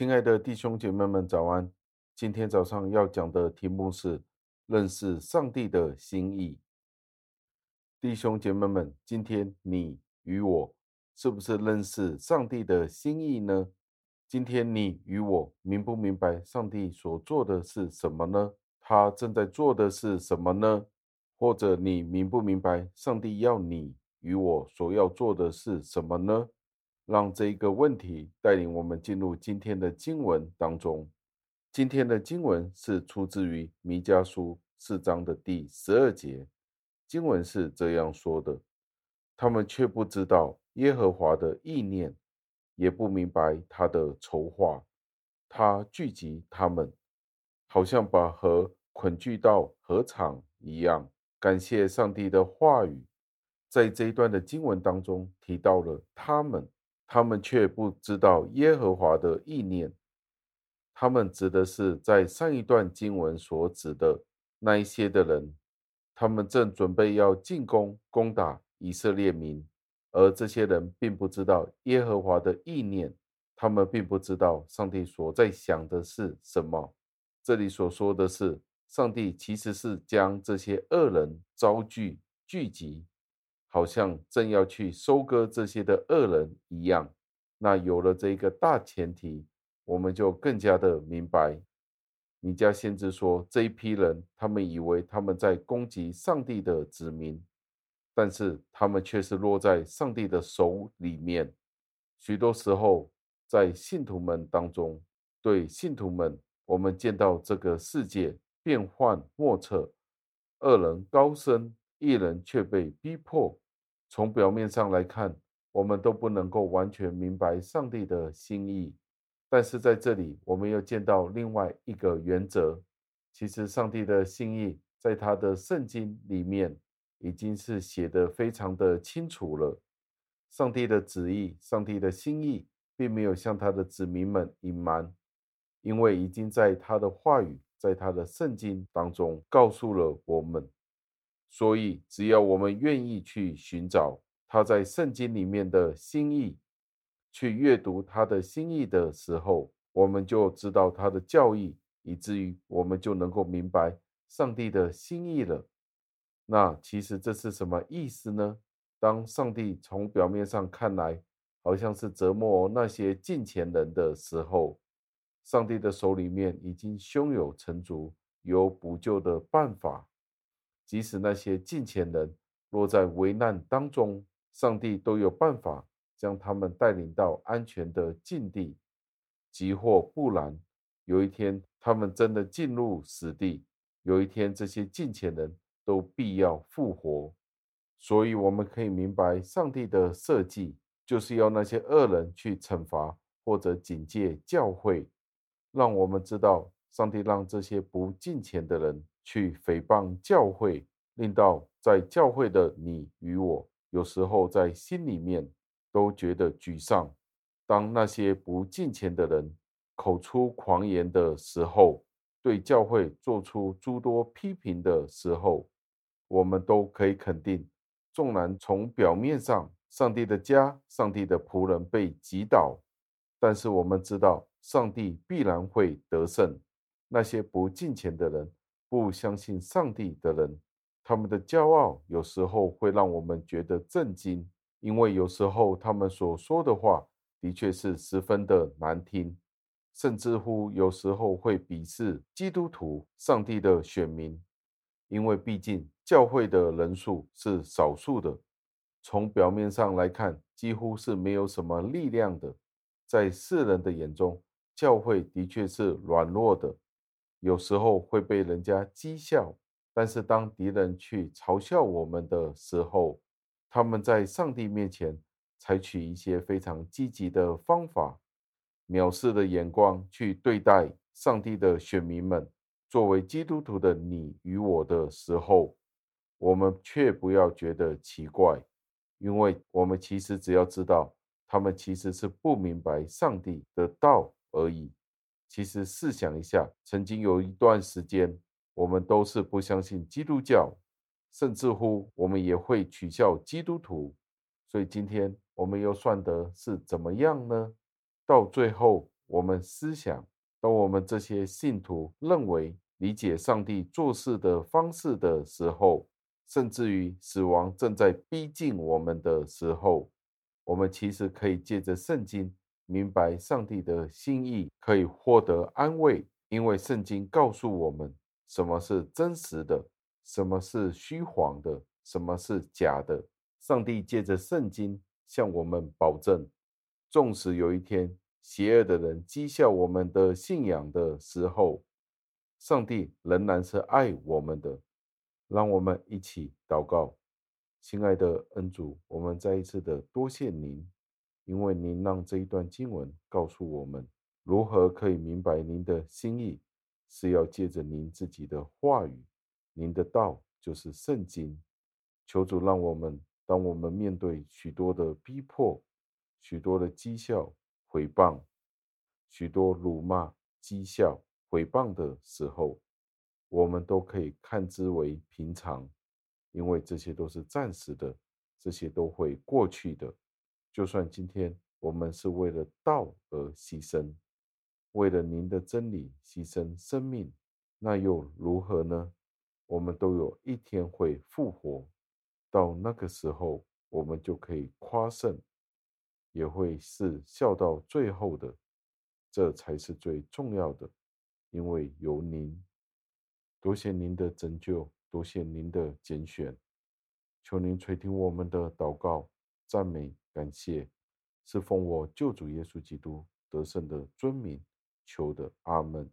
亲爱的弟兄姐妹们，早安！今天早上要讲的题目是认识上帝的心意。弟兄姐妹们，今天你与我是不是认识上帝的心意呢？今天你与我明不明白上帝所做的是什么呢？他正在做的是什么呢？或者你明不明白上帝要你与我所要做的是什么呢？让这一个问题带领我们进入今天的经文当中。今天的经文是出自于弥迦书四章的第十二节。经文是这样说的：“他们却不知道耶和华的意念，也不明白他的筹划。他聚集他们，好像把河捆聚到河场一样。”感谢上帝的话语，在这一段的经文当中提到了他们。他们却不知道耶和华的意念。他们指的是在上一段经文所指的那一些的人，他们正准备要进攻攻打以色列民，而这些人并不知道耶和华的意念，他们并不知道上帝所在想的是什么。这里所说的是，上帝其实是将这些恶人招聚聚集。好像正要去收割这些的恶人一样，那有了这个大前提，我们就更加的明白。弥迦先知说，这一批人，他们以为他们在攻击上帝的子民，但是他们却是落在上帝的手里面。许多时候，在信徒们当中，对信徒们，我们见到这个世界变幻莫测，恶人高升。一人却被逼迫。从表面上来看，我们都不能够完全明白上帝的心意。但是在这里，我们又见到另外一个原则：其实上帝的心意，在他的圣经里面已经是写得非常的清楚了。上帝的旨意、上帝的心意，并没有向他的子民们隐瞒，因为已经在他的话语、在他的圣经当中告诉了我们。所以，只要我们愿意去寻找他在圣经里面的心意，去阅读他的心意的时候，我们就知道他的教义，以至于我们就能够明白上帝的心意了。那其实这是什么意思呢？当上帝从表面上看来好像是折磨那些近前人的时候，上帝的手里面已经胸有成竹，有补救的办法。即使那些进前人落在危难当中，上帝都有办法将他们带领到安全的境地。即或不然，有一天他们真的进入死地，有一天这些进前人都必要复活。所以我们可以明白，上帝的设计就是要那些恶人去惩罚或者警戒教会，让我们知道，上帝让这些不敬虔的人。去诽谤教会，令到在教会的你与我，有时候在心里面都觉得沮丧。当那些不敬虔的人口出狂言的时候，对教会做出诸多批评的时候，我们都可以肯定，纵然从表面上，上帝的家、上帝的仆人被击倒，但是我们知道，上帝必然会得胜。那些不敬虔的人。不相信上帝的人，他们的骄傲有时候会让我们觉得震惊，因为有时候他们所说的话的确是十分的难听，甚至乎有时候会鄙视基督徒、上帝的选民，因为毕竟教会的人数是少数的，从表面上来看，几乎是没有什么力量的，在世人的眼中，教会的确是软弱的。有时候会被人家讥笑，但是当敌人去嘲笑我们的时候，他们在上帝面前采取一些非常积极的方法，藐视的眼光去对待上帝的选民们。作为基督徒的你与我的时候，我们却不要觉得奇怪，因为我们其实只要知道，他们其实是不明白上帝的道而已。其实试想一下，曾经有一段时间，我们都是不相信基督教，甚至乎我们也会取笑基督徒。所以今天我们又算得是怎么样呢？到最后，我们思想，当我们这些信徒认为理解上帝做事的方式的时候，甚至于死亡正在逼近我们的时候，我们其实可以借着圣经明白上帝的心意，可以获得安慰，因为圣经告诉我们什么是真实的，什么是虚谎的，什么是假的。上帝借着圣经向我们保证，纵使有一天邪恶的人讥笑我们的信仰的时候，上帝仍然是爱我们的。让我们一起祷告，亲爱的恩主，我们再一次的多谢您，因为您让这一段经文告诉我们如何可以明白您的心意，是要借着您自己的话语，您的道就是圣经。求主让我们，当我们面对许多的逼迫、许多的讥笑、毁谤、许多辱骂、讥笑、毁谤的时候，我们都可以看之为平常，因为这些都是暂时的，这些都会过去的。就算今天我们是为了道而牺牲，为了您的真理牺牲生命，那又如何呢？我们都有一天会复活，到那个时候，我们就可以夸胜，也会是笑到最后的。这才是最重要的，因为有您。多谢您的拯救，多谢您的拣选，求您垂听我们的祷告、赞美、感谢，是奉我救主耶稣基督得胜的尊名求的，阿门。